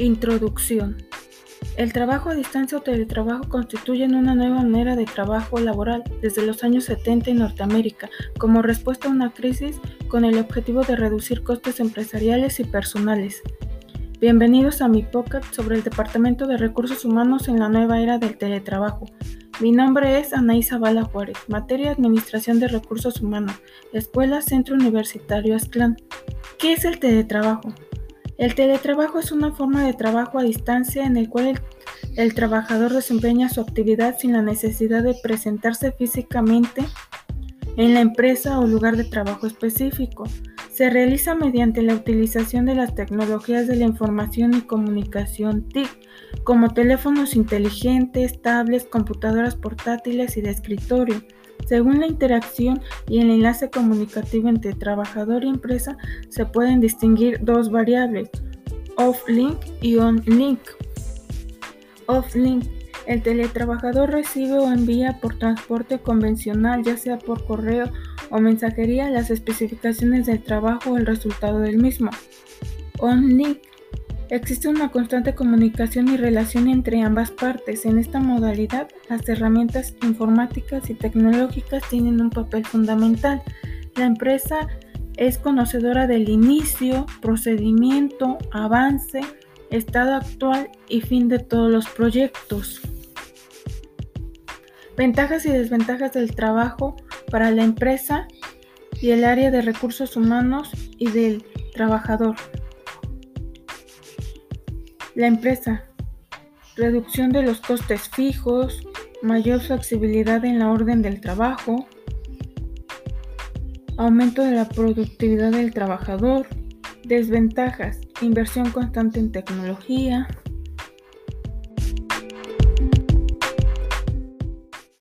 Introducción. El trabajo a distancia o teletrabajo constituyen una nueva manera de trabajo laboral desde los años 70 en Norteamérica como respuesta a una crisis con el objetivo de reducir costes empresariales y personales. Bienvenidos a mi podcast sobre el Departamento de Recursos Humanos en la nueva era del teletrabajo. Mi nombre es Anaísa Bala Juárez, materia Administración de Recursos Humanos, Escuela Centro Universitario Aztlán. ¿Qué es el teletrabajo? El teletrabajo es una forma de trabajo a distancia en el cual el, trabajador desempeña su actividad sin la necesidad de presentarse físicamente en la empresa o lugar de trabajo específico. Se realiza mediante la utilización de las tecnologías de la información y comunicación TIC, como teléfonos inteligentes, tablets, computadoras portátiles y de escritorio. Según la interacción y el enlace comunicativo entre trabajador y empresa, se pueden distinguir dos variables, off-link y on-link. Off-link. El teletrabajador recibe o envía por transporte convencional, ya sea por correo o mensajería, las especificaciones del trabajo o el resultado del mismo. On-link Existe una constante comunicación y relación entre ambas partes. En esta modalidad, las herramientas informáticas y tecnológicas tienen un papel fundamental. La empresa es conocedora del inicio, procedimiento, avance, estado actual y fin de todos los proyectos. Ventajas y desventajas del trabajo para la empresa y el área de recursos humanos y del trabajador. La empresa. Reducción de los costes fijos, mayor flexibilidad en la orden del trabajo, aumento de la productividad del trabajador, desventajas, inversión constante en tecnología,